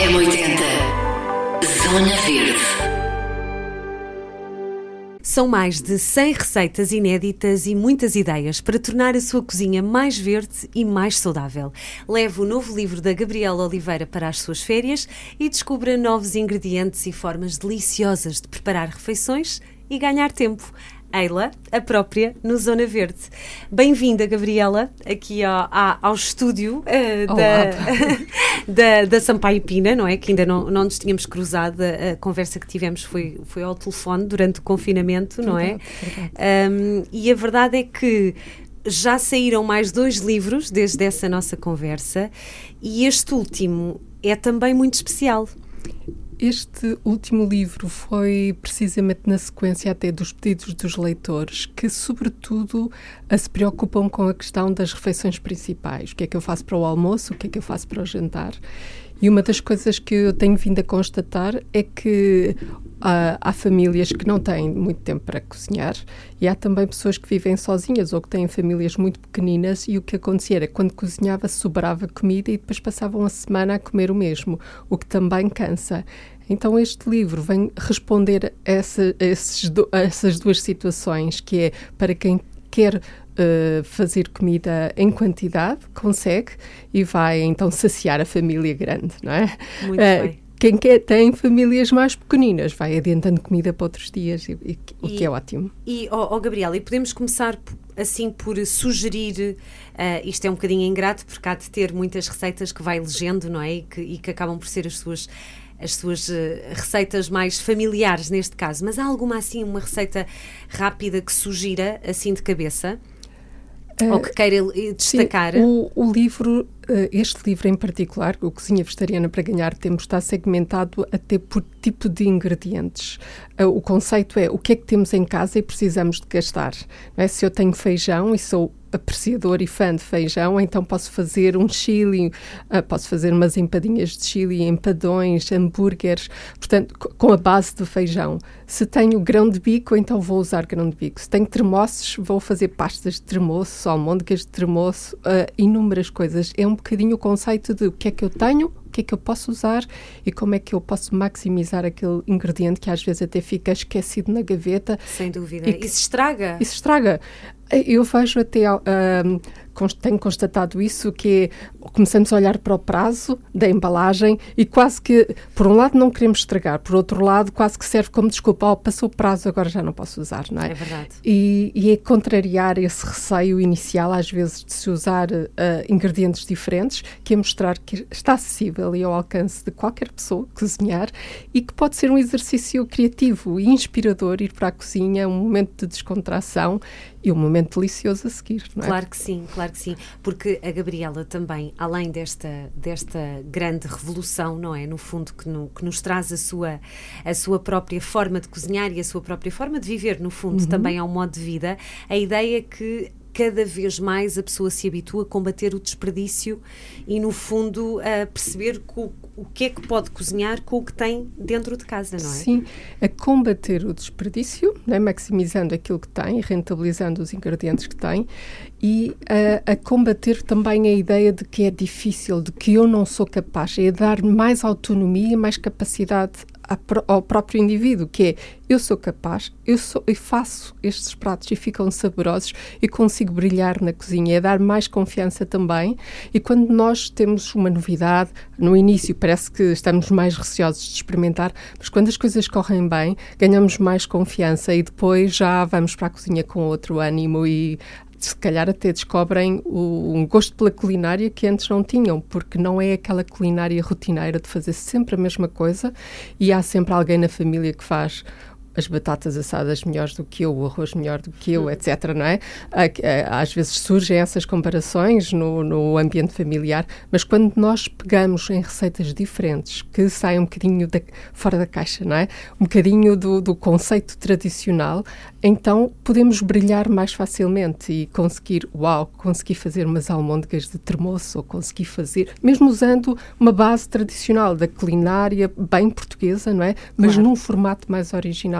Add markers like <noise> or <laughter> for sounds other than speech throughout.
M80 Zona Verde São mais de 100 receitas inéditas e muitas ideias para tornar a sua cozinha mais verde e mais saudável. Leve o novo livro da Gabriela Oliveira para as suas férias e descubra novos ingredientes e formas deliciosas de preparar refeições e ganhar tempo. Eila, a própria, no Zona Verde. Bem-vinda, Gabriela, aqui ao, ao estúdio uh, da, <laughs> da, da Sampaio Pina, não é? Que ainda não, não nos tínhamos cruzado, a, a conversa que tivemos foi, foi ao telefone durante o confinamento, não é? Um, e a verdade é que já saíram mais dois livros desde essa nossa conversa e este último é também muito especial. Este último livro foi precisamente na sequência até dos pedidos dos leitores, que sobretudo se preocupam com a questão das refeições principais. O que é que eu faço para o almoço, o que é que eu faço para o jantar. E uma das coisas que eu tenho vindo a constatar é que uh, há famílias que não têm muito tempo para cozinhar e há também pessoas que vivem sozinhas ou que têm famílias muito pequeninas e o que acontecia era quando cozinhava sobrava comida e depois passavam a semana a comer o mesmo, o que também cansa. Então este livro vem responder a, essa, a, esses, a essas duas situações, que é para quem quer uh, fazer comida em quantidade, consegue e vai então saciar a família grande, não é? Muito uh, bem. Quem quer, tem famílias mais pequeninas vai adiantando comida para outros dias, e, e, o que é ótimo. E, oh, oh Gabriela, e podemos começar assim por sugerir, uh, isto é um bocadinho ingrato, porque há de ter muitas receitas que vai legendo, não é? E que, e que acabam por ser as suas as suas uh, receitas mais familiares neste caso, mas há alguma assim, uma receita rápida que sugira assim de cabeça? Ou que queira destacar? Sim, o, o, livro, uh, este livro em particular, o Cozinha Vegetariana para Ganhar Tempo, está segmentado até por tipo de ingredientes. O conceito é o que é que temos em casa e precisamos de gastar. É? Se eu tenho feijão e sou apreciador e fã de feijão, então posso fazer um chili, uh, posso fazer umas empadinhas de chili, empadões, hambúrgueres, portanto, com a base do feijão. Se tenho grão de bico, então vou usar grão de bico. Se tenho tremoços, vou fazer pastas de tremoço, almôndegas de tremoço, uh, inúmeras coisas. É um bocadinho o conceito de o que é que eu tenho, o que é que eu posso usar e como é que eu posso maximizar aquele ingrediente que às vezes até fica esquecido na gaveta. Sem dúvida. E, que, e se estraga. E se estraga. Eu vejo até, uh, tenho constatado isso, que começamos a olhar para o prazo da embalagem e quase que, por um lado, não queremos estragar, por outro lado, quase que serve como desculpa, oh, passou o prazo, agora já não posso usar, não é? É verdade. E, e é contrariar esse receio inicial, às vezes, de se usar uh, ingredientes diferentes, que é mostrar que está acessível e ao alcance de qualquer pessoa cozinhar e que pode ser um exercício criativo e inspirador ir para a cozinha, um momento de descontração e um momento delicioso a seguir, não é? Claro que sim, claro que sim, porque a Gabriela também, além desta, desta grande revolução, não é? No fundo, que, no, que nos traz a sua, a sua própria forma de cozinhar e a sua própria forma de viver, no fundo, uhum. também é um modo de vida, a ideia que cada vez mais a pessoa se habitua a combater o desperdício e, no fundo, a perceber o, o que é que pode cozinhar com o que tem dentro de casa, não é? Sim, a combater o desperdício, né, maximizando aquilo que tem, rentabilizando os ingredientes que tem e a, a, combater também a ideia de que é difícil, de que eu não sou capaz, é dar mais autonomia, mais capacidade ao próprio indivíduo, que é eu sou capaz, eu, sou, eu faço estes pratos e ficam saborosos e consigo brilhar na cozinha, é dar mais confiança também. E quando nós temos uma novidade, no início parece que estamos mais receosos de experimentar, mas quando as coisas correm bem, ganhamos mais confiança e depois já vamos para a cozinha com outro ânimo e se calhar até descobrem o, um gosto pela culinária que antes não tinham, porque não é aquela culinária rotineira de fazer sempre a mesma coisa e há sempre alguém na família que faz as batatas assadas melhores do que eu, o arroz melhor do que eu, hum. etc. Não é? Às vezes surgem essas comparações no, no ambiente familiar, mas quando nós pegamos em receitas diferentes, que saem um bocadinho da, fora da caixa, não é? Um bocadinho do, do conceito tradicional, então podemos brilhar mais facilmente e conseguir, uau, conseguir fazer umas almôndegas de termoço, ou conseguir fazer, mesmo usando uma base tradicional da culinária bem portuguesa, não é? Mas claro. num formato mais original.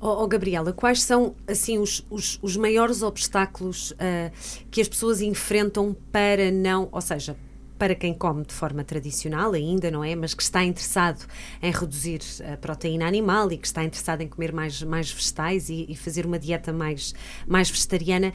Oh, oh, Gabriela, quais são assim os, os, os maiores obstáculos uh, que as pessoas enfrentam para não, ou seja, para quem come de forma tradicional ainda, não é? Mas que está interessado em reduzir a proteína animal e que está interessado em comer mais, mais vegetais e, e fazer uma dieta mais, mais vegetariana.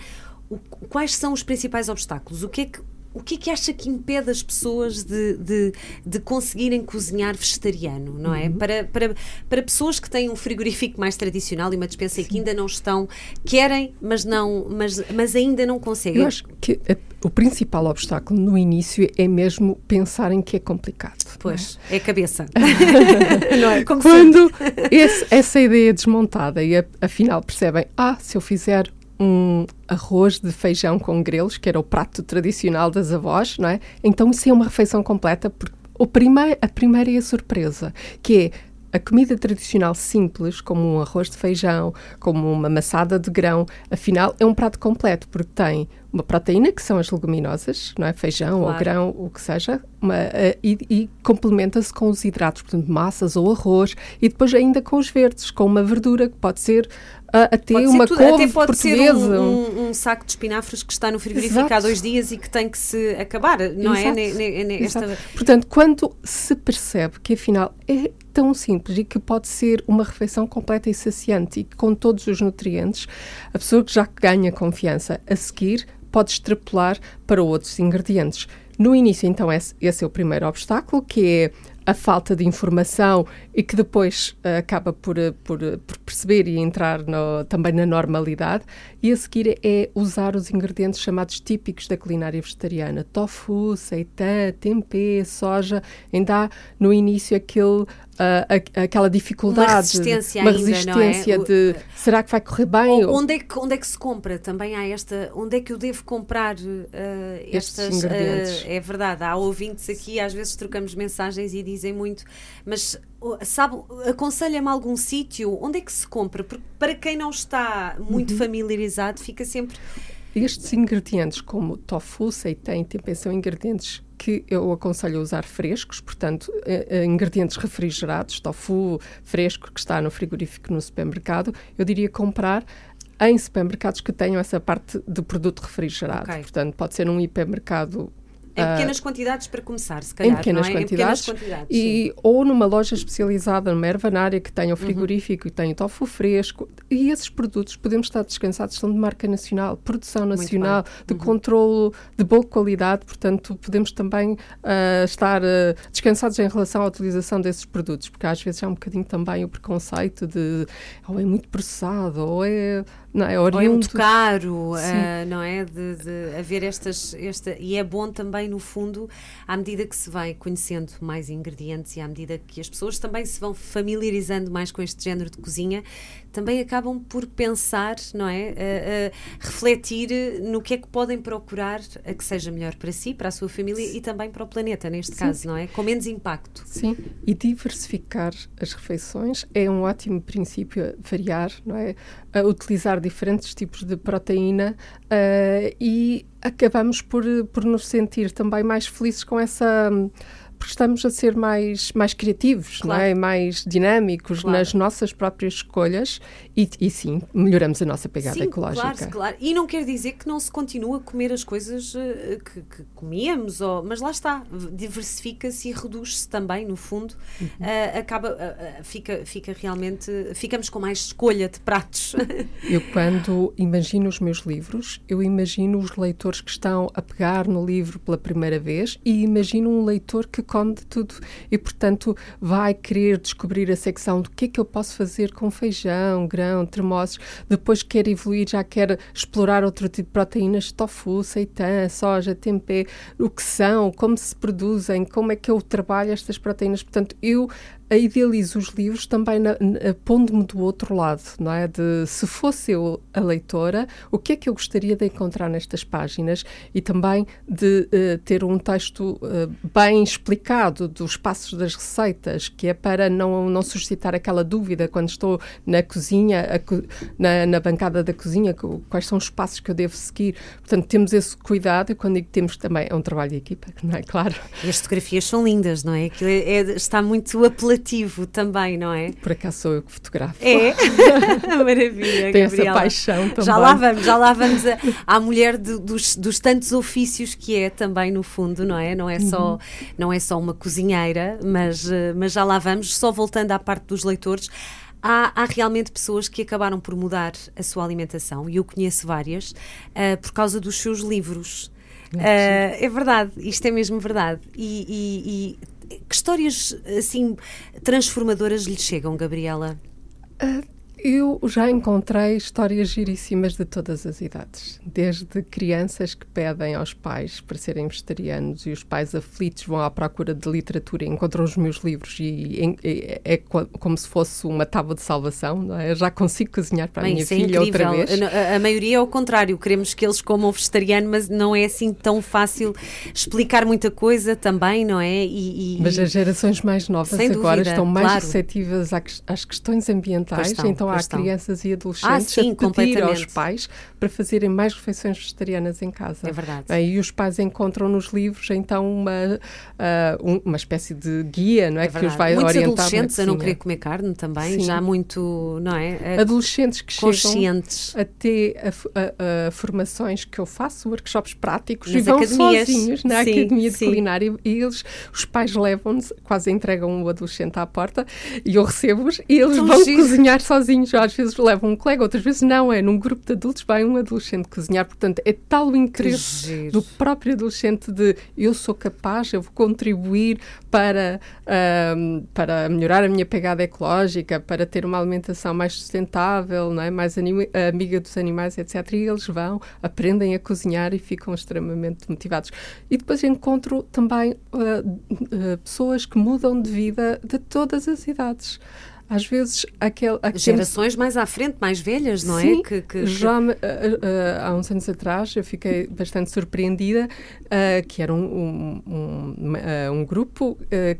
O, quais são os principais obstáculos? O que é que o que é que acha que impede as pessoas de, de, de conseguirem cozinhar vegetariano, não é? Uhum. Para, para, para pessoas que têm um frigorífico mais tradicional e uma despensa que ainda não estão, querem, mas, não, mas, mas ainda não conseguem. Eu acho que o principal obstáculo no início é mesmo pensarem que é complicado. Pois, é? é, a cabeça. <laughs> não é? Como Quando esse, essa ideia é desmontada e a, afinal percebem, ah, se eu fizer um arroz de feijão com grelos, que era o prato tradicional das avós, não é? Então isso é uma refeição completa, porque o primeir, a primeira é a surpresa, que é a comida tradicional simples, como um arroz de feijão, como uma maçada de grão, afinal é um prato completo, porque tem uma proteína, que são as leguminosas, não é? feijão claro. ou grão, o que seja, uma, uh, e, e complementa-se com os hidratos, portanto, massas ou arroz, e depois ainda com os verdes, com uma verdura, que pode ser uh, até pode uma tudo, couve até pode portuguesa. ser um, um, um, saco de espinafres que está no frigorífico Exato. há dois dias e que tem que se acabar, não é? Exato. é? Ne, esta... Portanto, quando se percebe que afinal é tão simples e que pode ser uma refeição completa e saciante e com todos os nutrientes, a pessoa que já ganha confiança a seguir pode extrapolar para outros ingredientes. No início, então, esse, esse é o primeiro obstáculo, que é a falta de informação e que depois uh, acaba por, uh, por, uh, por, perceber e entrar no, também na normalidade. E a seguir é usar os ingredientes chamados típicos da culinária vegetariana: tofu, seitã, tempê, soja. Ainda há no início aquele uh, aquela dificuldade, uma resistência, uma ainda, resistência é? de o, será que vai correr bem? Onde é que, onde é que se compra? Também há esta, onde é que eu devo comprar uh, estas ingredientes? é verdade, há ouvintes aqui, às vezes trocamos mensagens e dizem muito, mas sabe, aconselha-me algum sítio onde é que se compra? Porque para quem não está muito uhum. familiarizado, fica sempre estes ingredientes, como tofu, seitém, tempê, são ingredientes que eu aconselho a usar frescos, portanto, eh, ingredientes refrigerados, tofu fresco que está no frigorífico no supermercado, eu diria comprar em supermercados que tenham essa parte de produto refrigerado. Okay. Portanto, pode ser um hipermercado em ah, pequenas uh, quantidades para começar, se calhar. Em pequenas, é? quantidades, em pequenas quantidades. E, ou numa loja especializada, numa ervanária que tenha o uhum. frigorífico uhum. e tenha o tofu fresco. E esses produtos, podemos estar descansados, são de marca nacional, produção nacional, de uhum. controlo de boa qualidade. Portanto, podemos também uh, estar uh, descansados em relação à utilização desses produtos, porque às vezes há um bocadinho também o preconceito de ou é muito processado, ou é não é, oriundo. Ou é muito caro, uh, não é? De, de, haver estas. Esta, e é bom também, no fundo, à medida que se vai conhecendo mais ingredientes e à medida que as pessoas também se vão familiarizando mais com este género de cozinha, também acabam por pensar, não é? Uh, uh, refletir no que é que podem procurar a que seja melhor para si, para a sua família e também para o planeta, neste Sim. caso, não é? Com menos impacto. Sim, e diversificar as refeições é um ótimo princípio, variar, não é? A utilizar diferentes tipos de proteína uh, e acabamos por, por nos sentir também mais felizes com essa porque estamos a ser mais, mais criativos, claro. não é? mais dinâmicos claro. nas nossas próprias escolhas e, e, sim, melhoramos a nossa pegada sim, ecológica. Claro, claro. E não quer dizer que não se continua a comer as coisas uh, que, que, comíamos, ou, mas lá está, diversifica-se e reduz-se também, no fundo. Uhum. Uh, acaba, uh, fica, fica realmente, ficamos com mais escolha de pratos. <laughs> eu, quando imagino os meus livros, eu imagino os leitores que estão a pegar no livro pela primeira vez e imagino um leitor que come de tudo e, portanto, vai querer descobrir a secção do que é que eu posso fazer com feijão, grão, termossos. Depois quer evoluir, já quer explorar outro tipo de proteínas, tofu, seitã, soja, tempê, o que são, como se produzem, como é que eu trabalho estas proteínas. Portanto, eu idealizo os livros também pondo-me do outro lado, não é? De se fosse eu a leitora, o que é que eu gostaria de encontrar nestas páginas e também de uh, ter um texto uh, bem explicado dos passos das receitas, que é para não, não suscitar aquela dúvida quando estou na cozinha, co na, na, bancada da cozinha, quais são os passos que eu devo seguir. Portanto, temos esse cuidado e quando digo temos também, é um trabalho de equipa, não é? <laughs> Claro. E as fotografias são lindas, não é? é, é está muito apelativo também, não é? Por acaso sou eu que fotografo. É? <laughs> <laughs> Maravilha, Tem essa paixão também. Já lá vamos, já lá vamos a- à mulher de- dos, dos tantos ofícios que é também no fundo, não é? Não é só, não é só uma cozinheira, mas, eh, mas já lá vamos. Só voltando à parte dos leitores, há, há realmente pessoas que acabaram por mudar a sua alimentação, e eu conheço várias, eh, por causa dos seus livros. Eh, é verdade, isto é mesmo verdade. E, e- e que histórias assim transformadoras lhe chegam, Gabriela? Eu já encontrei histórias giríssimas de todas as idades, desde crianças que pedem aos pais para serem vegetarianos e os pais aflitos vão à procura de literatura e encontram os meus livros e é, é co- como se fosse uma tábua de salvação, não é? Eu já consigo cozinhar para Bem, a minha é filha outra incrível. vez. A, a maioria é o contrário, queremos que eles comam vegetariano, mas não é assim tão fácil explicar muita coisa também, não é? E, e- Mas as gerações mais novas agora dúvida, estão mais claro. receptivas às questões ambientais, então há crianças e Ah, adolescentes sim, a pedir aos pais para fazerem mais refeições vegetarianas em casa. É verdade. E os pais encontram nos livros então uma, ah, um- uma espécie de guia, não é? é que os vai Muitos orientar na adolescentes a não cozinha. querer comer carne também, Sim. já muito, não é? A- Adolescentes que chegam conscientes. até a, f- a- a formações que eu faço, workshops práticos, Nas e vão academias. sozinhos na Sim, academia de culinária e eles, os pais levam-nos, quase entregam o adolescente à porta e eu recebo-os e eles Tão vão giro. cozinhar sozinhos. Às vezes levam um colega, outras vezes não, é num grupo de adultos vai um adolescente cozinhar. Portanto, é tal o interesse do próprio adolescente de eu sou capaz, eu vou contribuir para, ahm, para melhorar a minha pegada ecológica, para ter uma alimentação mais sustentável, não é? mais amiga dos animais, etc. E eles vão, aprendem a cozinhar e ficam extremamente motivados. E depois encontro também ah, ah, pessoas que mudam de vida de todas as idades. Às vezes, aquele, aquele Gerações mais à frente, mais velhas, não Sim, é? Que, que- já me- ah, ah, há uns anos atrás eu fiquei bastante surpreendida ah, que era um, um, um, um grupo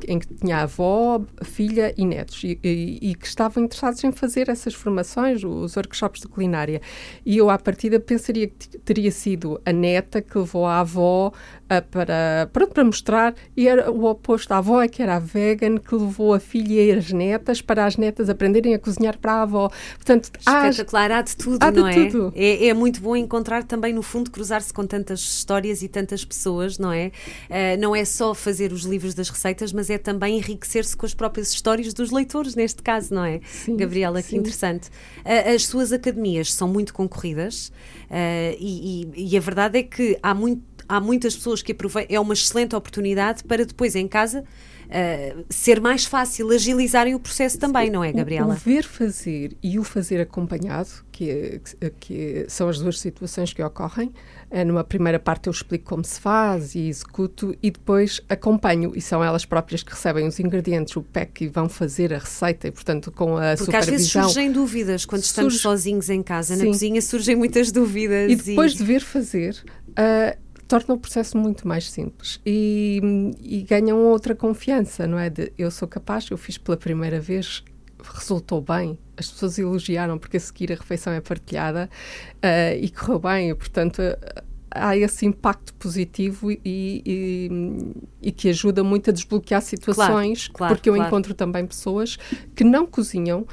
em que tinha avó, filha e netos e, e- e que estavam interessados em fazer essas formações, os workshops de culinária. E eu, à partida, pensaria que teria sido a neta que levou a avó para, pronto, para mostrar, e era o oposto. A avó é que era a vegan que levou a filha e as netas para as netas aprenderem a cozinhar para a avó. Portanto, Espetacular, há de tudo, Há de não é? tudo. é? É muito bom encontrar também, no fundo, cruzar-se com tantas histórias e tantas pessoas, não é? Ah, não é só fazer os livros das receitas, mas é também enriquecer-se com as próprias histórias dos leitores, neste caso, não é? Sim, Gabriela, que sim. interessante. Ah, as suas academias são muito concorridas ah, e, e- e a verdade é que há, muito, há muitas pessoas que aproveitam, é uma excelente oportunidade para depois em casa. ah, ser mais fácil agilizarem o processo também, não é, O- Gabriela? O, ver fazer e o fazer acompanhado, que, que- que são as duas situações que ocorrem. Eh, Numa primeira parte eu explico como se faz e executo e depois acompanho e são elas próprias que recebem os ingredientes, o pack e vão fazer a receita e portanto com a Porque às vezes supervisão. surgem dúvidas quando estamos Surge- sozinhos em casa. Na Sim. cozinha surgem muitas dúvidas. E depois de ver fazer, ah, torna o processo muito mais simples e, e ganham outra confiança, não é? De eu sou capaz, eu fiz pela primeira vez, resultou bem. As pessoas elogiaram porque a seguir a refeição é partilhada ah, e correu bem, e, portanto. ah, Há esse impacto positivo e, e, e que ajuda muito a desbloquear situações, claro, porque eu claro. encontro também pessoas que não cozinham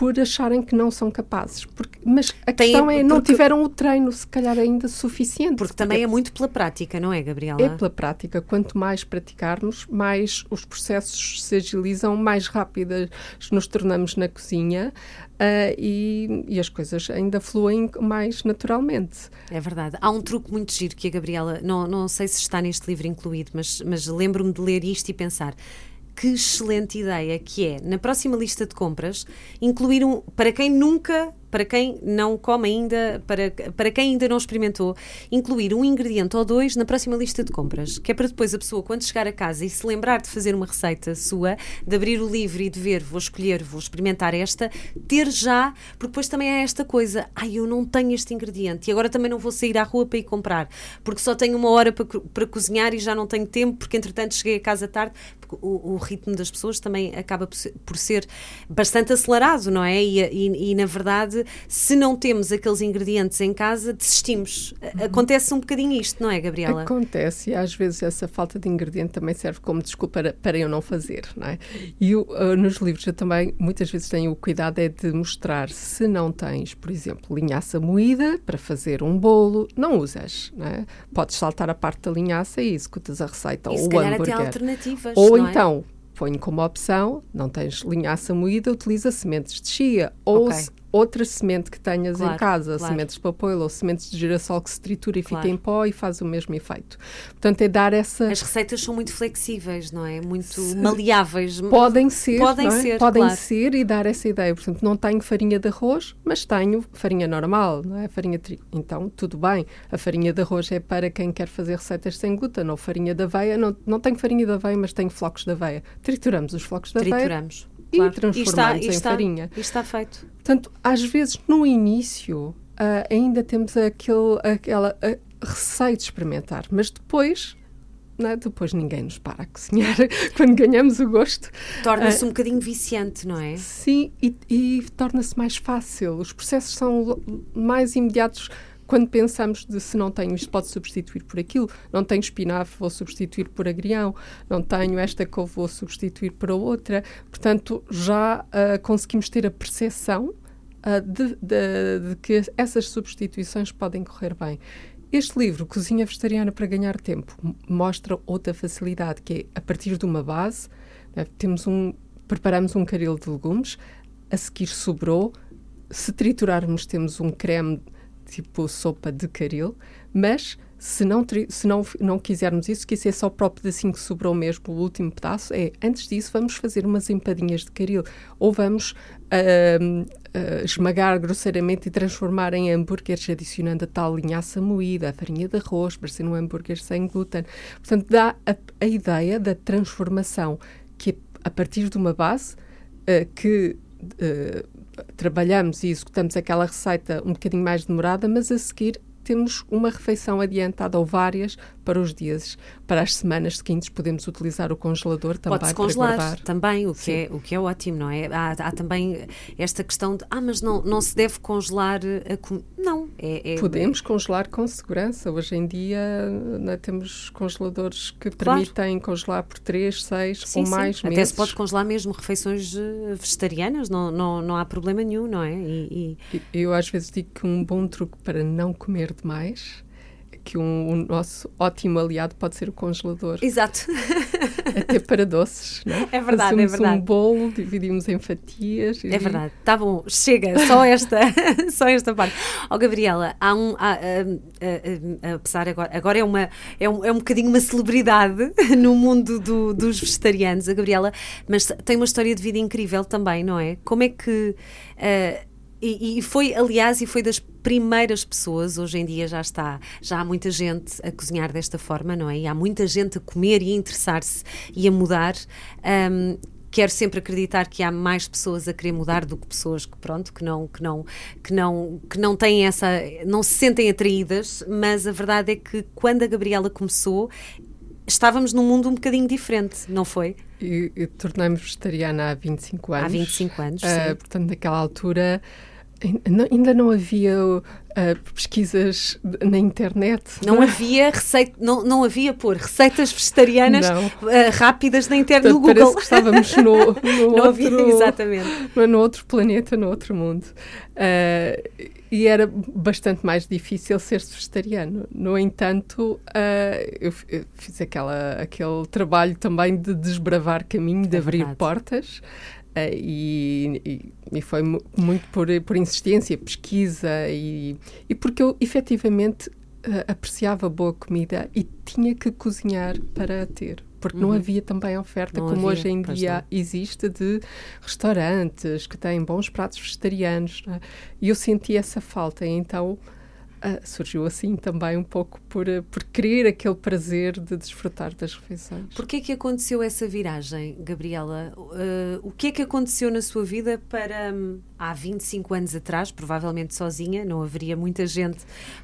por acharem que não são capazes. Porque, mas a Tem- questão é, não porque- tiveram o treino, se calhar, ainda suficiente. Porque também é muito pela prática, não é, Gabriela? É pela prática. Quanto mais praticarmos, mais os processos se agilizam, mais rápidas nos tornamos na cozinha ah, e, e as coisas ainda fluem mais naturalmente. É verdade. Há um truque muito giro que a Gabriela, não, não sei se está neste livro incluído, mas, mas lembro-me de ler isto e pensar. Que excelente ideia que é, na próxima lista de compras, incluir um, para quem nunca, para quem não come ainda, para, para quem ainda não experimentou, incluir um ingrediente ou dois na próxima lista de compras, que é para depois a pessoa, quando chegar a casa e se lembrar de fazer uma receita sua, de abrir o livro e de ver, vou escolher, vou experimentar esta, ter já, porque depois também é esta coisa, ai, eu não tenho este ingrediente e agora também não vou sair à rua para ir comprar, porque só tenho uma hora para, para cozinhar e já não tenho tempo, porque entretanto cheguei a casa tarde, o, o ritmo das pessoas também acaba por ser, por ser bastante acelerado, não é? E, e- e, na verdade de se não temos aqueles ingredientes em casa, desistimos. Uhum. Acontece um bocadinho isto, não é, Gabriela? Acontece e às vezes essa falta de ingrediente também serve como desculpa para, para eu não fazer, não é? E uh, nos livros eu também muitas vezes tenho o cuidado é de mostrar se não tens, por exemplo, linhaça moída para fazer um bolo, não usas, não é? Podes saltar a parte da linhaça e executas a receita e ou o hambúrguer. Até alternativas, ou é? então põe como opção, não tens linhaça moída, utiliza sementes de chia ou Ok. Outra semente que tenhas Claro, em casa, claro. sementes de papoila ou sementes de girassol que se tritura e Claro. fica em pó e faz o mesmo efeito. Portanto, é dar essa As receitas são muito flexíveis, não é? Muito maleáveis. Podem ser, Podem é? ser, podem ser e dar essa ideia. Portanto, não tenho farinha de arroz, mas tenho farinha normal, não é? Farinha de trigo. Então, tudo bem. A farinha de arroz é para quem quer fazer receitas sem glúten, ou farinha de aveia. Não, não tenho farinha de aveia, mas tenho flocos de aveia. Trituramos os flocos de aveia. Trituramos. E claro. transformamos e em está, farinha. E está feito. Portanto, às vezes, no início, ah, ainda temos aquele, aquela ah, receio de experimentar, mas depois, não é? depois ninguém nos para a cozinhar <laughs> quando ganhamos o gosto. Torna-se Ah, um bocadinho viciante, não é? Sim, e, e torna-se mais fácil. Os processos são mais imediatos quando pensamos de se não tenho isto, pode substituir por aquilo. Não tenho espinafre, vou substituir por agrião. Não tenho esta couve, vou substituir por outra. Portanto, já ah, conseguimos ter a percepção ah, de, de- de que essas substituições podem correr bem. Este livro, Cozinha Vegetariana para Ganhar Tempo, mostra outra facilidade, que é a partir de uma base, né, temos um, preparamos um caril de legumes, a seguir sobrou, se triturarmos temos um creme tipo sopa de caril, mas se não, se não, não quisermos isso, que isso é só o pedacinho que sobrou mesmo, o último pedaço, é, antes disso vamos fazer umas empadinhas de caril, ou vamos ahm, ah, esmagar grosseiramente e transformar em hambúrgueres, adicionando a tal linhaça moída, a farinha de arroz, para ser um hambúrguer sem glúten. Portanto, dá a, a ideia da transformação, que é a partir de uma base ah, que ah, trabalhamos e executamos aquela receita um bocadinho mais demorada, mas a seguir temos uma refeição adiantada ou várias para os dias, para as semanas seguintes podemos utilizar o congelador também Pode-se para congelar guardar. também, o que, Sim. é, o que é ótimo, não é? Há, há também esta questão de, ah, mas não, não se deve congelar a comida. Não, é, é- Podemos congelar com segurança. Hoje em dia né, temos congeladores que Claro. permitem congelar por 3, 6 Sim, ou sim. mais Até meses. se pode congelar mesmo refeições eh, vegetarianas, não, não, não há problema nenhum, não é? E, e- E- Eu às vezes digo que um bom truque para não comer demais, que um, o nosso ótimo aliado pode ser o congelador, Exato. <laughs> até para doces, não é? É verdade, é Fazemos verdade. um bolo, dividimos em fatias. e- É verdade, está bom, chega, só esta, <laughs> só esta parte. Ó Gabriela, há um, há, hum, hum, hum, apesar agora, agora é, uma, é, um, é um bocadinho uma celebridade <laughs> no mundo do- dos vegetarianos, a Gabriela, mas tem uma história de vida incrível também, não é? Como é que. ah, e, e foi, aliás, e foi das primeiras pessoas, hoje em dia já está, já há muita gente a cozinhar desta forma, não é? E há muita gente a comer e a interessar-se e a mudar. Hum, quero sempre acreditar que há mais pessoas a querer mudar do que pessoas que pronto que não que não que não que não têm essa não se sentem atraídas mas a verdade é que quando a Gabriela começou estávamos num mundo um bocadinho diferente não foi E, e tornei-me vegetariana há 25 anos. há 25 anos sim. portanto, naquela altura ainda não havia ah, pesquisas na internet. não havia receita não, não havia pôr receitas vegetarianas ah, rápidas na internet no Portanto, Google parece que estávamos no, <laughs> no outro, havia exatamente no outro planeta, no outro mundo. Ah, e era bastante mais difícil ser vegetariano. No entanto, eu, eu fiz aquela, aquele trabalho também de desbravar caminho, de É abrir verdade. portas. Ah, e, e- e foi mu- muito por, por insistência, pesquisa e, e porque eu efetivamente ah, apreciava boa comida e tinha que cozinhar para ter. Porque não Uhum. havia também oferta Não como havia, hoje em dia não. existe de restaurantes que têm bons pratos vegetarianos. não é? E eu senti essa falta, então ah, surgiu assim também um pouco por, ah, por querer aquele prazer de desfrutar das refeições. Porquê é que aconteceu essa viragem, Gabriela? Uh, o que é que aconteceu na sua vida para hum, há 25 anos atrás, provavelmente sozinha, não haveria muita gente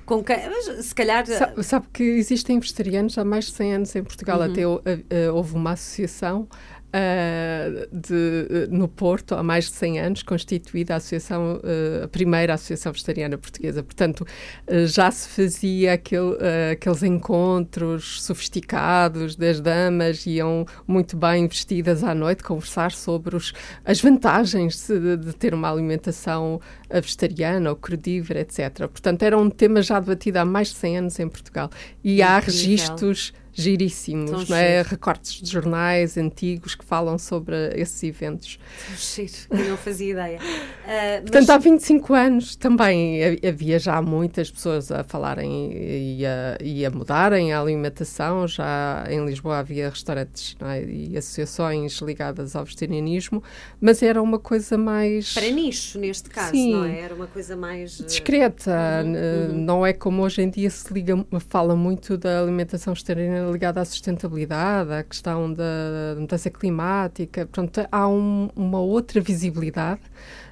com quem. mas, Se calhar. Sabe, sabe que existem vegetarianos há mais de 100 anos em Portugal. Uhum. Até ah, houve uma associação uh, de, no Porto, há mais de 100 anos, constituída a, associação, uh, a primeira Associação Vegetariana Portuguesa. Portanto, uh, já se fazia aquele, aqueles encontros sofisticados das damas, iam muito bem vestidas à noite conversar sobre os, as vantagens de, de ter uma alimentação vegetariana ou crudívora, etc. Portanto, era um tema já debatido há mais de 100 anos em Portugal. E Incrível. há registros giríssimos, não é? Recortes de jornais antigos que falam sobre esses eventos. Giro, eu não fazia ideia. Uh, Portanto, mas... há 25 anos também havia já muitas pessoas a falarem e a, e a mudarem a alimentação. Já em Lisboa havia restaurantes é? e associações ligadas ao vegetarianismo, mas era uma coisa mais. Para nicho, neste caso, Sim. não é? Era uma coisa mais. Ah, Discreta. Uhum, uhum. Não é como hoje em dia se liga, fala muito da alimentação vegetariana ligada à sustentabilidade, à questão da mudança climática. Portanto, há um, uma outra visibilidade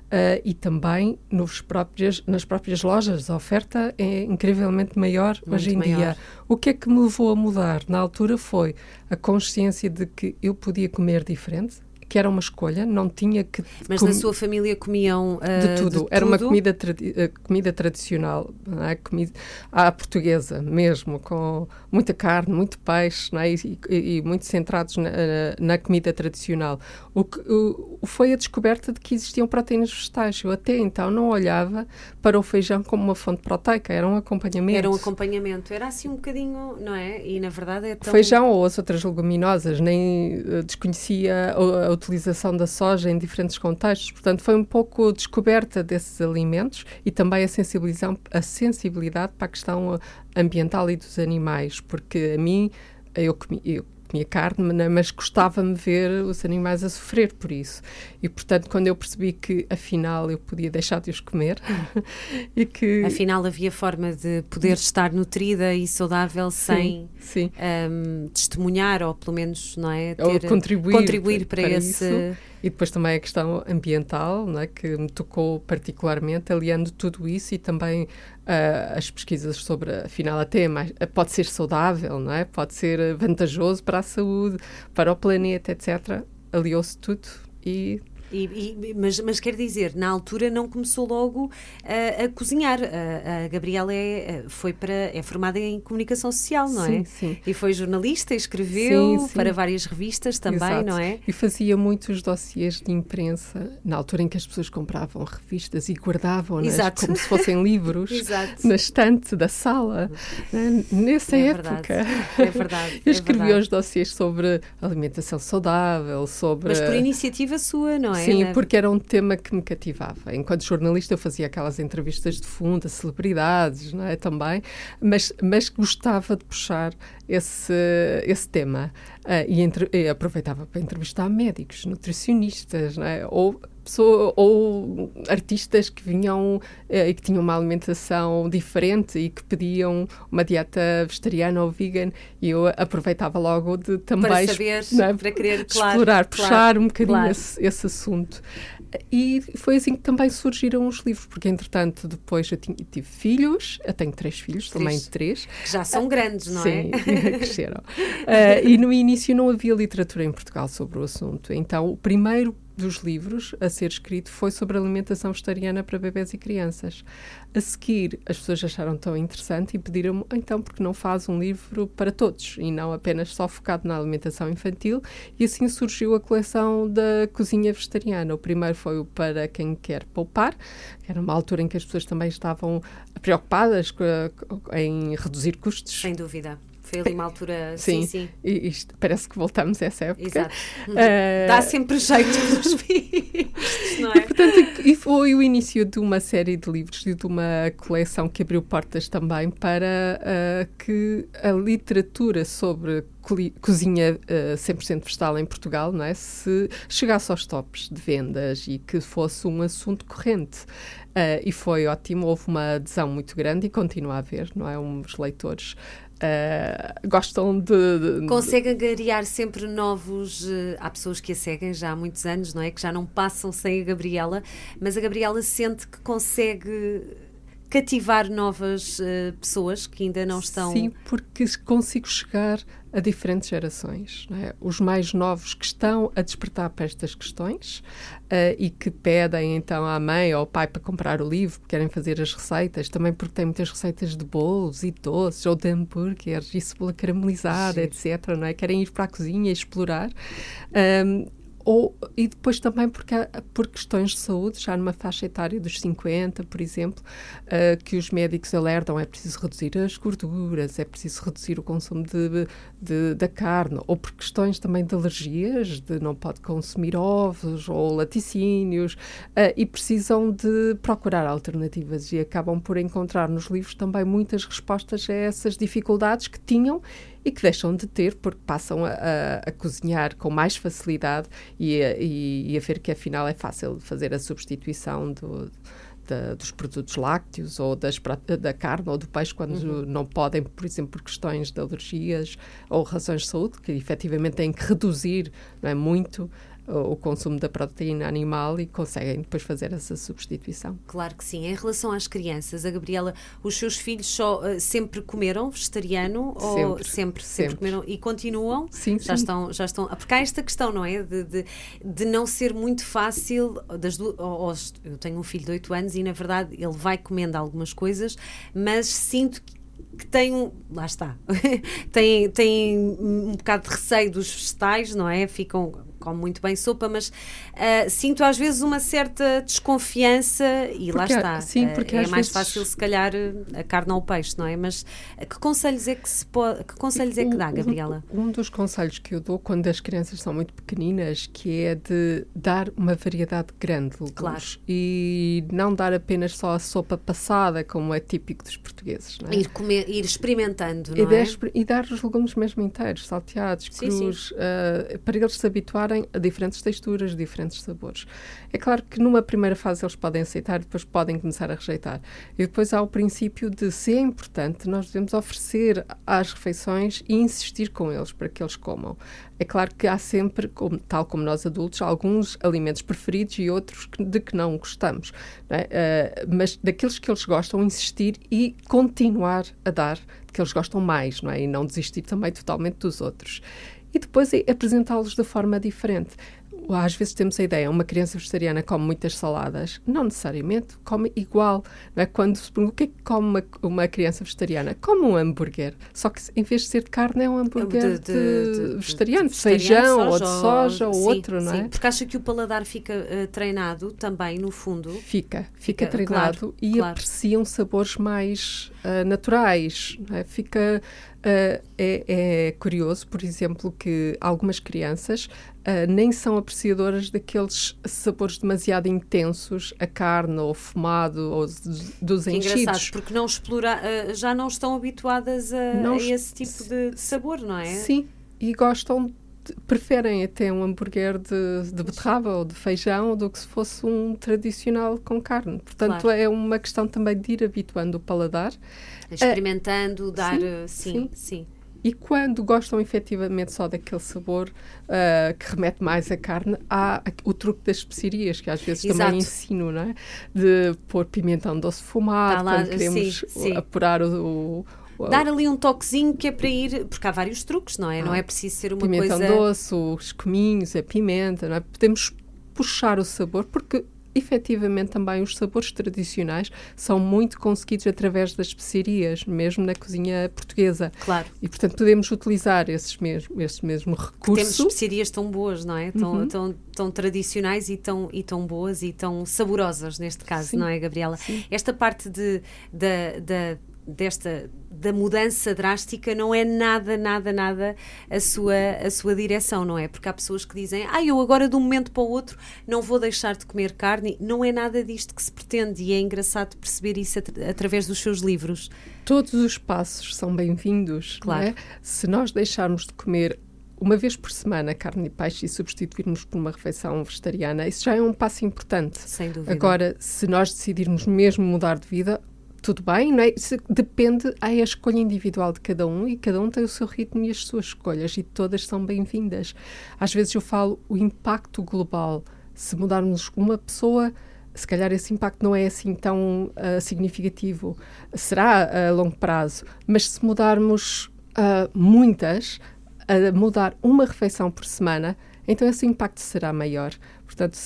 uh, e também nos próprios, nas próprias lojas. A oferta é incrivelmente maior Muito hoje em maior. dia. O que é que me levou a mudar? Na altura foi a consciência de que eu podia comer diferente, que era uma escolha, não tinha que. Mas com... na sua família comiam. Uh, de tudo. De era tudo? uma comida, tradi uh, comida tradicional, é? comida à portuguesa mesmo, com muita carne, muito peixe é? e, e, e, muito centrados na, na, comida tradicional. O que o, foi a descoberta de que existiam proteínas vegetais. Eu até então não olhava para o feijão como uma fonte proteica, era um acompanhamento. Era um acompanhamento, era assim um bocadinho, não é? E na verdade é tão. Feijão ou as outras leguminosas, nem uh, desconhecia a, a utilização da soja em diferentes contextos. Portanto, foi um pouco descoberta desses alimentos e também a, sensibilização, a sensibilidade para a questão ambiental e dos animais, porque a mim, eu, comi, eu comia carne, mas gostava-me ver os animais a sofrer por isso. E, portanto, quando eu percebi que, afinal, eu podia deixar de os comer <laughs> e que... Afinal, havia forma de poder estar nutrida e saudável sem sim, sim. Um, testemunhar ou, pelo menos, não é? Ter, ou contribuir, contribuir para, para esse... Isso. E depois também a questão ambiental, não é? que me tocou particularmente, aliando tudo isso e também uh, as pesquisas sobre, afinal, até mais, pode ser saudável, não é? pode ser vantajoso para a saúde, para o planeta, etc. Aliou-se tudo e e, e, mas, mas quer dizer, na altura não começou logo a, a cozinhar. A, a Gabriela é, foi para, é formada em comunicação social, não sim, é? Sim. E foi jornalista, escreveu sim, sim. para várias revistas também, Exato. não é? E fazia muitos dossiês de imprensa na altura em que as pessoas compravam revistas e guardavam-nas como se fossem livros <laughs> na estante da sala. Né? Nessa é época. Verdade. É verdade. Eu escrevia é os dossiês sobre alimentação saudável, sobre. Mas por iniciativa sua, não é? Sim, porque era um tema que me cativava. Enquanto jornalista eu fazia aquelas entrevistas de fundo a celebridades, não é, também, mas, mas gostava de puxar esse, esse tema. Uh, e, entre, e, aproveitava para entrevistar médicos, nutricionistas, não é, ou pessoa, ou artistas que vinham eh, e que tinham uma alimentação diferente e que pediam uma dieta vegetariana ou vegan e eu aproveitava logo de também para saber, é? para querer claro, explorar, claro, puxar um bocadinho claro. esse, esse, assunto. E foi assim que também surgiram os livros, porque entretanto depois eu tinha, tive filhos, eu tenho três filhos, três. também três. Já são grandes, não sim, é? Sim, <laughs> cresceram. Uh, e no início não havia literatura em Portugal sobre o assunto, então o primeiro dos livros a ser escrito foi sobre alimentação vegetariana para bebés e crianças. A seguir, as pessoas acharam tão interessante e pediram-me, então, porque não faz um livro para todos e não apenas só focado na alimentação infantil? E assim surgiu a coleção da cozinha vegetariana. O primeiro foi o para quem quer poupar, que era uma altura em que as pessoas também estavam preocupadas em reduzir custos. Sem dúvida. Ali uma altura. <laughs> Sim, sim. sim. E isto, parece que voltamos a essa época. Exato. Uh... <laughs> Dá sempre jeito pelos <laughs> filhos, não é? E, portanto, e foi o início de uma série de livros e de uma coleção que abriu portas também para uh, que a literatura sobre cozinha uh, 100% vegetal em Portugal, não é? Se chegasse aos tops de vendas e que fosse um assunto corrente. Uh, e foi ótimo, houve uma adesão muito grande e continua a haver, não é? Uns leitores Uh, gostam de, de Consegue angariar sempre novos. Uh, há pessoas que a seguem já há muitos anos, não é? Que já não passam sem a Gabriela, mas a Gabriela sente que consegue cativar novas uh, pessoas que ainda não estão. Sim, porque consigo chegar a diferentes gerações. É? Os mais novos que estão a despertar para estas questões uh, e que pedem então à mãe ou ao pai para comprar o livro, querem fazer as receitas, também porque tem muitas receitas de bolos e doces ou de hambúrgueres e cebola caramelizada, Sim. etc. Não é? Querem ir para a cozinha e explorar. Um, ou, e depois também porque por questões de saúde, já numa faixa etária dos 50, por exemplo, uh, que os médicos alertam é preciso reduzir as gorduras, é preciso reduzir o consumo de, de, da carne, ou por questões também de alergias, de não pode consumir ovos ou laticínios, uh, e precisam de procurar alternativas e acabam por encontrar nos livros também muitas respostas a essas dificuldades que tinham e que deixam de ter porque passam a, a, a cozinhar com mais facilidade e a, e, a ver que afinal é fácil fazer a substituição do, da, dos produtos lácteos ou das, da carne ou do peixe quando uhum. não podem, por exemplo, por questões de alergias ou razões de saúde, que efetivamente têm que reduzir não é, muito o consumo da proteína animal e conseguem depois fazer essa substituição. Claro que sim. Em relação às crianças, a Gabriela, os seus filhos só uh, sempre comeram vegetariano sempre, ou sempre, sempre, sempre, comeram e continuam? Sim, já sim. estão, já estão. Porque há esta questão, não é, de, de, de não ser muito fácil das duas. Eu tenho um filho de 8 anos e na verdade ele vai comendo algumas coisas, mas sinto que que tem um. Lá está. <laughs> tem, tem um bocado de receio dos vegetais, não é? Ficam como muito bem sopa, mas uh, sinto às vezes uma certa desconfiança e porque, lá está. Sim, porque uh, é mais vezes... fácil se calhar a carne ou o peixe, não é? Mas uh, que conselhos é que se pode, que conselhos é que dá, Gabriela? Um, um, dos conselhos que eu dou quando as crianças são muito pequeninas, que é de dar uma variedade grande de legumes claro. e não dar apenas só a sopa passada, como é típico dos portugueses. É? Ir, comer, ir experimentando, não e é? e dar os legumes mesmo inteiros, salteados, sim, sim. para eles se habituarem a diferentes texturas, diferentes sabores. É claro que numa primeira fase eles podem aceitar, depois podem começar a rejeitar. E depois há o princípio de, se é importante, nós devemos oferecer às refeições e insistir com eles para que eles comam. É claro que há sempre, como, tal como nós adultos, alguns alimentos preferidos e outros de que não gostamos. Não é? uh, mas daqueles que eles gostam, insistir e continuar a dar que eles gostam mais, não é? E não desistir também totalmente dos outros e depois é apresentá-los de forma diferente. Às vezes temos a ideia, uma criança vegetariana come muitas saladas. Não necessariamente, come igual. É? Quando se pergunta o que é que come uma, uma, criança vegetariana? Come um hambúrguer. Só que em vez de ser de carne, é um hambúrguer de, de, de, vegetariano, de, feijão ou de soja ou, outro, não é? Sim, porque acha que o paladar fica uh, treinado também, no fundo? Fica, fica, fica treinado claro, e claro. apreciam sabores mais uh, naturais. É? Fica Uh, é, é, curioso, por exemplo, que algumas crianças uh, nem são apreciadoras daqueles sabores demasiado intensos, a carne ou fumado ou dos que enchidos. engraçado, porque não explora, uh, já não estão habituadas a, a esse tipo de, de, sabor, não é? Sim, e gostam preferem até um hambúrguer de, de beterraba ou de feijão do que se fosse um tradicional com carne. Portanto, claro. é uma questão também de ir habituando o paladar. Experimentando, uh, dar. Sim, sim, sim. sim. E quando gostam efetivamente só daquele sabor uh, que remete mais à carne, há o truque das especiarias, que às vezes Exato. também ensino, não é? De pôr pimentão doce fumado, tá lá, quando queremos sim, apurar o, o dar ali um toquezinho que é para ir, porque há vários truques, não é? Ah, não é preciso ser uma pimentão coisa. Doce, os cominhos, a pimenta, não é? Podemos puxar o sabor, porque efetivamente também os sabores tradicionais são muito conseguidos através das especiarias, mesmo na cozinha portuguesa. Claro. E, portanto, podemos utilizar esses mesmo, esse mesmo recurso. Temos especiarias tão boas, não é? Tão, uhum. tão, tão tradicionais e tão, e tão boas e tão saborosas, neste caso, Sim. não é, Gabriela? Sim. Esta parte de, da desta da mudança drástica não é nada, nada, nada a sua, a sua direção, não é? Porque há pessoas que dizem, ah, eu agora de um momento para o outro não vou deixar de comer carne. Não é nada disto que se pretende e é engraçado perceber isso at através dos seus livros. Todos os passos são bem-vindos, claro. É? Se nós deixarmos de comer uma vez por semana carne e peixe e substituirmos por uma refeição vegetariana, isso já é um passo importante. Sem dúvida. Agora, se nós decidirmos mesmo mudar de vida, tudo bem, não é? Se, depende, é a escolha individual de cada um e cada um tem o seu ritmo e as suas escolhas e todas são bem-vindas. Às vezes eu falo o impacto global. Se mudarmos uma pessoa se calhar esse impacto não é assim tão uh, significativo. Será a longo prazo, mas se mudarmos uh, muitas, a mudar uma refeição por semana, então esse impacto será maior. Portanto,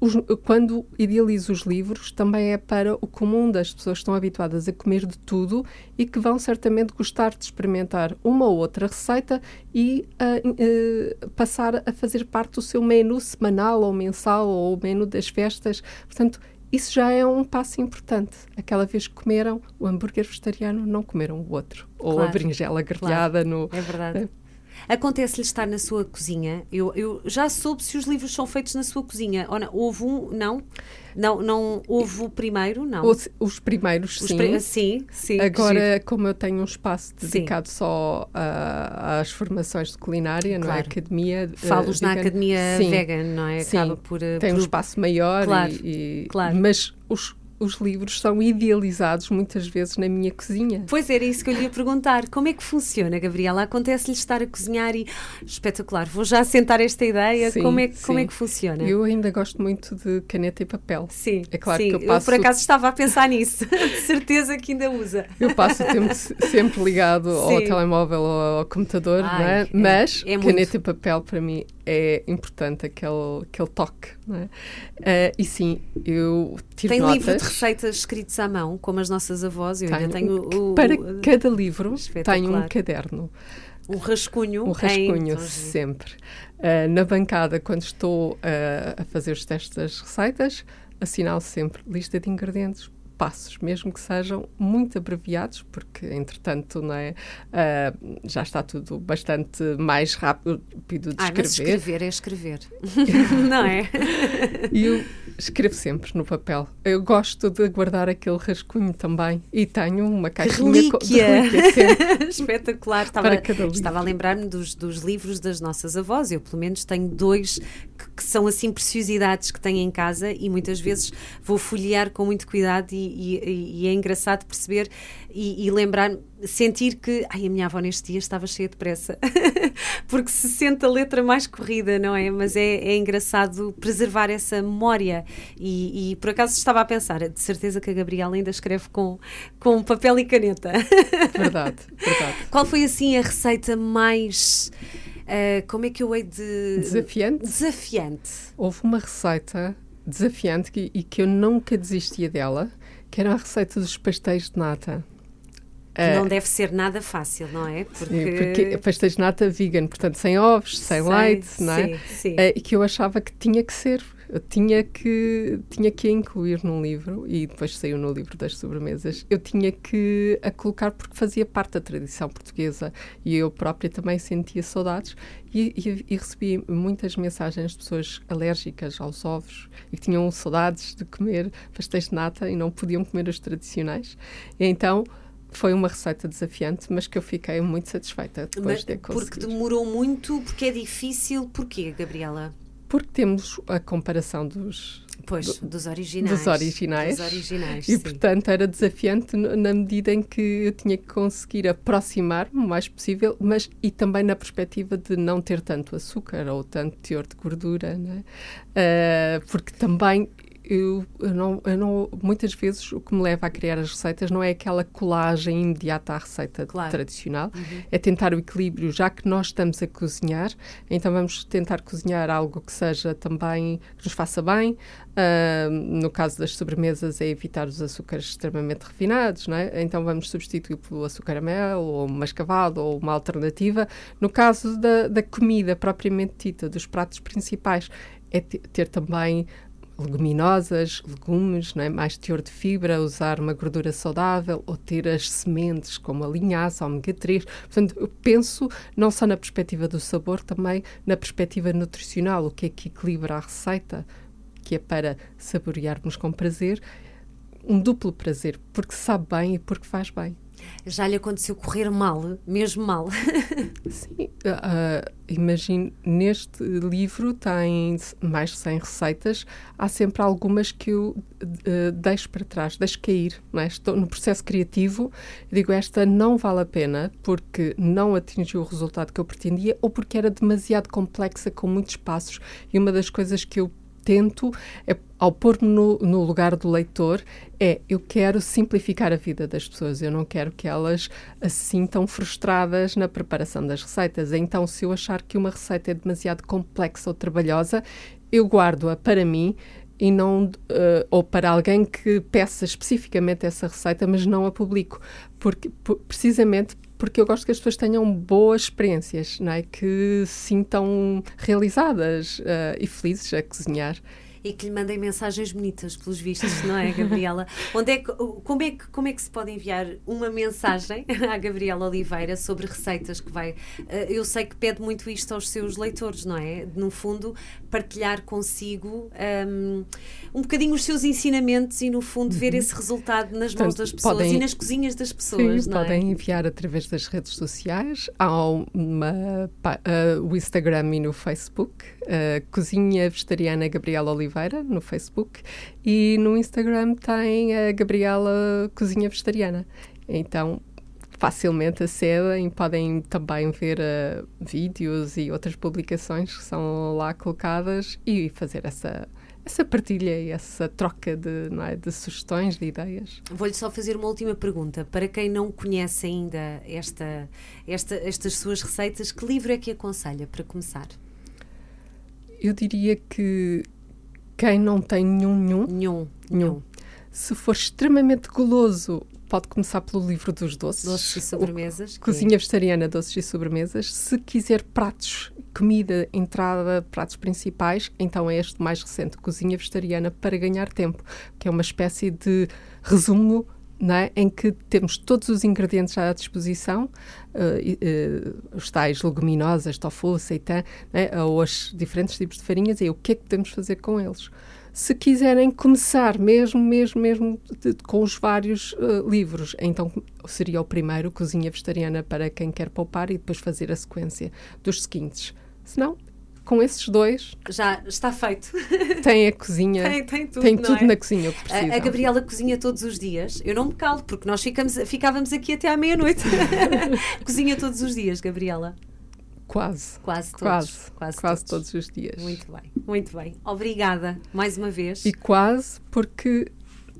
os, quando idealizo os livros, também é para o comum das pessoas que estão habituadas a comer de tudo e que vão certamente gostar de experimentar uma ou outra receita e uh, uh, passar a fazer parte do seu menu semanal ou mensal ou o menu das festas. Portanto, isso já é um passo importante. Aquela vez que comeram o hambúrguer vegetariano, não comeram o outro. Ou a berinjela grelhada claro. no. É verdade. Uh, Acontece-lhe estar na sua cozinha? Eu, eu já soube se os livros são feitos na sua cozinha. Ou não? Houve um, não? Não, não houve o primeiro, não? Os, os primeiros, os sim. Pri sim, sim. Agora, como eu tenho um espaço dedicado sim. só a, às formações de culinária, claro. não é? Academia. Falos uh, na academia sim. vegan, não é? Acaba sim. por. Tem por... um espaço maior claro. e, e claro. Mas os, os livros são idealizados muitas vezes na minha cozinha. Pois era isso que eu lhe ia perguntar. Como é que funciona, Gabriela? Acontece-lhe estar a cozinhar e espetacular, vou já sentar esta ideia. Sim, como, é, sim. como é que funciona? Eu ainda gosto muito de caneta e papel. Sim, é claro sim. que eu passo. Eu por acaso estava a pensar nisso. <laughs> de certeza que ainda usa. Eu passo o tempo sempre ligado ao telemóvel ou ao computador, Ai, não é? Mas é, é caneta e papel para mim é importante aquele, aquele toque. É? Uh, e sim, eu tiro Tem notas. livro de receitas escritos à mão, como as nossas avós. Eu tenho, ainda tenho o, para o, cada livro tenho um caderno. Um rascunho. Um rascunho, sempre. Uh, na bancada, quando estou uh, a fazer os testes das receitas, assinalo sempre lista de ingredientes, passos, mesmo que sejam muito abreviados, porque entretanto não é, uh, já está tudo bastante mais rápido de ah, escrever. Escrever é escrever, <laughs> não é? E eu escrevo sempre no papel. Eu gosto de guardar aquele rascunho também e tenho uma caixinha relíquia. de relíquia <laughs> Espetacular. Estava, estava a lembrar-me dos, dos livros das nossas avós. Eu, pelo menos, tenho dois que, que, são assim preciosidades que tenho em casa e muitas vezes vou folhear com muito cuidado e, e, e é engraçado perceber e, e lembrar sentir que ai, a minha avó neste dia estava cheia de pressa <laughs> porque se sente a letra mais corrida, não é? Mas é, é engraçado preservar essa memória e, e, por acaso estava a pensar, de certeza que a Gabriela ainda escreve com, com papel e caneta. <laughs> Verdade, verdade. Qual foi assim a receita mais Uh, como é que eu hei de. Desafiante? Desafiante. Houve uma receita desafiante que, e que eu nunca desistia dela, que era a receita dos pastéis de nata. Que não deve ser nada fácil, não é? Porque, sim, porque pastéis de nata vegan, portanto, sem ovos, sem sei, leite, não é? Sim, sim. Uh, e que eu achava que tinha que ser eu tinha que tinha que a incluir num livro e depois saiu no livro das sobremesas eu tinha que a colocar porque fazia parte da tradição portuguesa e eu própria também sentia saudades e, e, e recebi muitas mensagens de pessoas alérgicas aos ovos e que tinham saudades de comer pastéis de nata e não podiam comer os tradicionais e então foi uma receita desafiante, mas que eu fiquei muito satisfeita depois mas, de conseguir. Porque demorou muito, porque é difícil. Porquê, Gabriela? Porque temos a comparação dos Pois, do, dos originais. Dos originais. Dos originais e, sim. portanto, era desafiante na medida em que eu tinha que conseguir aproximar-me o mais possível, mas e também na perspectiva de não ter tanto açúcar ou tanto teor de gordura, né? Uh, porque também eu, eu, não, eu não, muitas vezes o que me leva a criar as receitas não é aquela colagem imediata à receita claro. tradicional, uhum. é tentar o equilíbrio, já que nós estamos a cozinhar, então vamos tentar cozinhar algo que seja também, que nos faça bem. Uh, no caso das sobremesas, é evitar os açúcares extremamente refinados, não é? então vamos substituir pelo açúcar a mel, ou mascavado, ou uma alternativa. No caso da, da comida propriamente dita, dos pratos principais, é ter também leguminosas, legumes, é? mais teor de fibra, usar uma gordura saudável ou ter as sementes como a linhaça, ômega 3. Portanto, eu penso não só na perspectiva do sabor, também na perspectiva nutricional, o que é que equilibra a receita, que é para saborearmos com prazer, um duplo prazer, porque sabe bem e porque faz bem. Já lhe aconteceu correr mal, mesmo mal? <laughs> Sim, uh, imagino, neste livro tem mais de 100 receitas, há sempre algumas que eu uh, deixo para trás, deixo cair, não é? Estou no processo criativo, digo esta não vale a pena porque não atingiu o resultado que eu pretendia ou porque era demasiado complexa, com muitos passos, e uma das coisas que eu tento, é, ao pôr-me no, no, lugar do leitor, é eu quero simplificar a vida das pessoas, eu não quero que elas se sintam frustradas na preparação das receitas. Então, se eu achar que uma receita é demasiado complexa ou trabalhosa, eu guardo-a para mim e não uh, ou para alguém que peça especificamente essa receita, mas não a publico, porque por, precisamente porque eu gosto que as pessoas tenham boas experiências, não é? que se sintam realizadas uh, e felizes a cozinhar e que lhe mandem mensagens bonitas, pelos vistos, não é, Gabriela? <laughs> Onde é que, como, é que, como é que se pode enviar uma mensagem <laughs> à Gabriela Oliveira sobre receitas que vai. Eh, eu sei que pede muito isto aos seus leitores, não é? No fundo, partilhar consigo um, um bocadinho os seus ensinamentos e, no fundo, ver uhum. esse resultado nas mãos das pessoas podem, e nas cozinhas das pessoas. Sim, é? podem enviar através das redes sociais. Há uma, uh, o Instagram e no Facebook, uh, Cozinha Vegetariana Gabriela Oliveira Oliveira no Facebook e no Instagram tem a Gabriela Cozinha Vegetariana. Então facilmente acedem e podem também ver uh, vídeos e outras publicações que são lá colocadas e fazer essa essa partilha e essa troca de, é, de sugestões, de ideias. Vou-lhe só fazer uma última pergunta. Para quem não conhece ainda esta, esta, estas suas receitas, que livro é que aconselha para começar? Eu diria que quem não tem nenhum, nenhum, nenhum, nenhum. Se for extremamente goloso, pode começar pelo livro dos doces. Doces e sobremesas. Cozinha é. vegetariana, doces e sobremesas. Se quiser pratos, comida, entrada, pratos principais, então é este mais recente, Cozinha Vegetariana para Ganhar Tempo, que é uma espécie de resumo é? em que temos todos os ingredientes à disposição, uh, uh, os tais leguminosas, tofu, seitan, é? ou os diferentes tipos de farinhas, e o que é que podemos fazer com eles. Se quiserem começar mesmo, mesmo, mesmo de, com os vários uh, livros, então seria o primeiro, Cozinha Vegetariana para quem quer poupar, e depois fazer a sequência dos seguintes. Se não, com esses dois. Já está feito. <laughs> Tem a cozinha. tem, tem tudo. Tem tudo é? na cozinha. A, a, Gabriela cozinha todos os dias. Eu não me calo, porque nós ficamos, ficávamos aqui até à meia-noite. <laughs> cozinha todos os dias, Gabriela. Quase. Quase todos. Quase, quase, quase todos. todos os dias. Muito bem, muito bem. Obrigada mais uma vez. E quase porque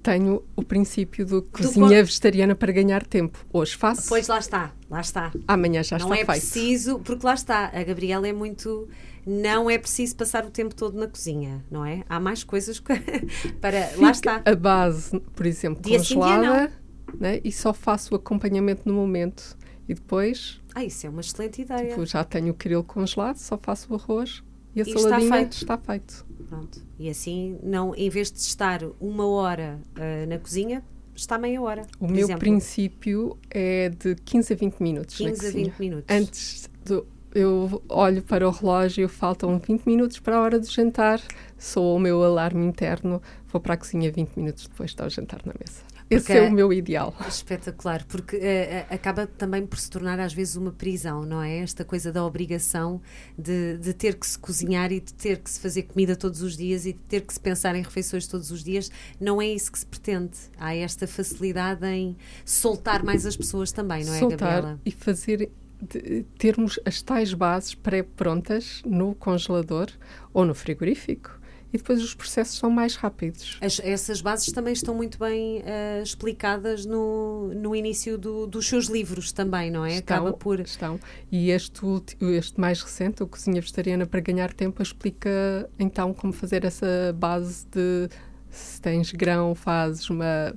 tenho o princípio do cozinha vegetariana para ganhar tempo. Hoje faço. Pois lá está, lá está. Amanhã já não está é feito. Não é preciso, porque lá está, a Gabriela é muito não é preciso passar o tempo todo na cozinha, não é? Há mais coisas <laughs> para. Fica lá está. A base, por exemplo, dia congelada, sim, né? e só faço o acompanhamento no momento. E depois. Ah, isso é uma excelente ideia. Tipo, já tenho o krill congelado, só faço o arroz e a e saladinha está feito. está feito. Pronto. E assim, não, em vez de estar uma hora uh, na cozinha, está meia hora. O meu exemplo. princípio é de 15 a 20 minutos. 15 a 20 minutos. Antes do eu olho para o relógio, faltam 20 minutos para a hora do jantar, sou o meu alarme interno, vou para a cozinha 20 minutos depois está o jantar na mesa. Esse é o meu ideal. Espetacular, porque uh, acaba também por se tornar às vezes uma prisão, não é? Esta coisa da obrigação de, de ter que se cozinhar e de ter que se fazer comida todos os dias e de ter que se pensar em refeições todos os dias. Não é isso que se pretende. Há esta facilidade em soltar mais as pessoas também, não é, soltar Gabriela? E fazer de termos as tais bases pré-prontas no congelador ou no frigorífico e depois os processos são mais rápidos. As, essas bases também estão muito bem uh, explicadas no, no início do, dos seus livros também, não é? Estão, Acaba por... Estão. E este, este mais recente, o Cozinha Vegetariana para Ganhar Tempo, explica então como fazer essa base de se tens grão, fazes uma,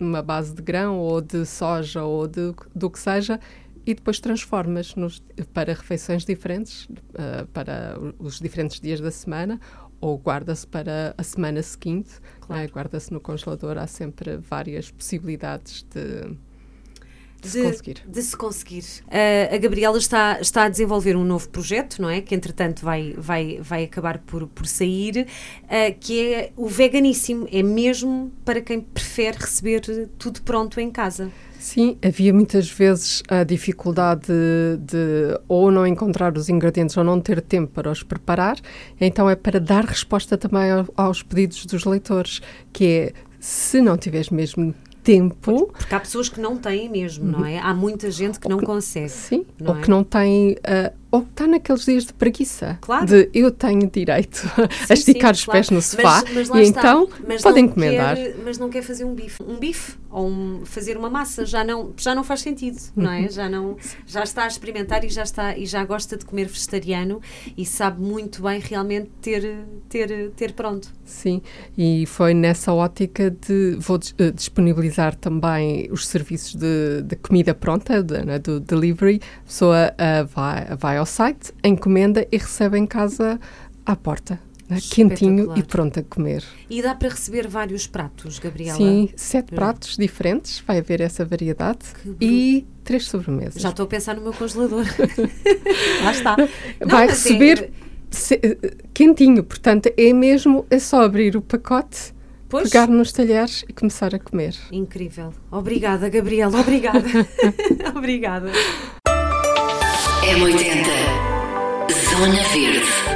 uma base de grão ou de soja ou de, do que seja e depois transformas nos, para refeições diferentes, uh, para os diferentes dias da semana, ou guarda-se para a semana seguinte, claro. né? guarda-se no congelador, há sempre várias possibilidades de. De, se conseguir. De se conseguir. Uh, a Gabriela está, está a desenvolver um novo projeto, não é? Que entretanto vai, vai, vai acabar por, por sair, uh, que é o veganíssimo. É mesmo para quem prefere receber tudo pronto em casa. Sim, havia muitas vezes a dificuldade de, de, ou não encontrar os ingredientes ou não ter tempo para os preparar, então é para dar resposta também aos pedidos dos leitores, que é se não tiveres mesmo tempo. Porque há pessoas que não têm mesmo, não é? Há muita gente que não que, consegue. Sim, não ou é? que não tem uh, ou está naqueles dias de preguiça. Claro. De eu tenho direito <laughs> Sim, a esticar sim, os claro. pés no sofá Mas- mas e está. então Mas podem encomendar. Quer, mas não quer fazer um bife. Um bife ou um- fazer uma massa já não, já não faz sentido, não Uhum. é? Já, não, já está a experimentar e já, está, e já gosta de comer vegetariano e sabe muito bem realmente ter, ter, ter pronto. Sim, e foi nessa ótica de vou eh, disponibilizar também os serviços de, de comida pronta, de- né, do delivery. A pessoa ah, vai, vai ao site, encomenda e recebe em casa à porta, né, quentinho e pronto a comer. E dá para receber vários pratos, Gabriela? Sim, sete Hum. pratos diferentes, vai haver essa variedade e três sobremesas. Já estou a pensar no meu congelador. <laughs> Lá está. Não, vai é- receber eh, quentinho, portanto é mesmo, é só abrir o pacote, Pois. pegar nos talheres e começar a comer. Incrível. Obrigada, Gabriela. Obrigada. <laughs> <laughs> obrigada. M80 Zona Verde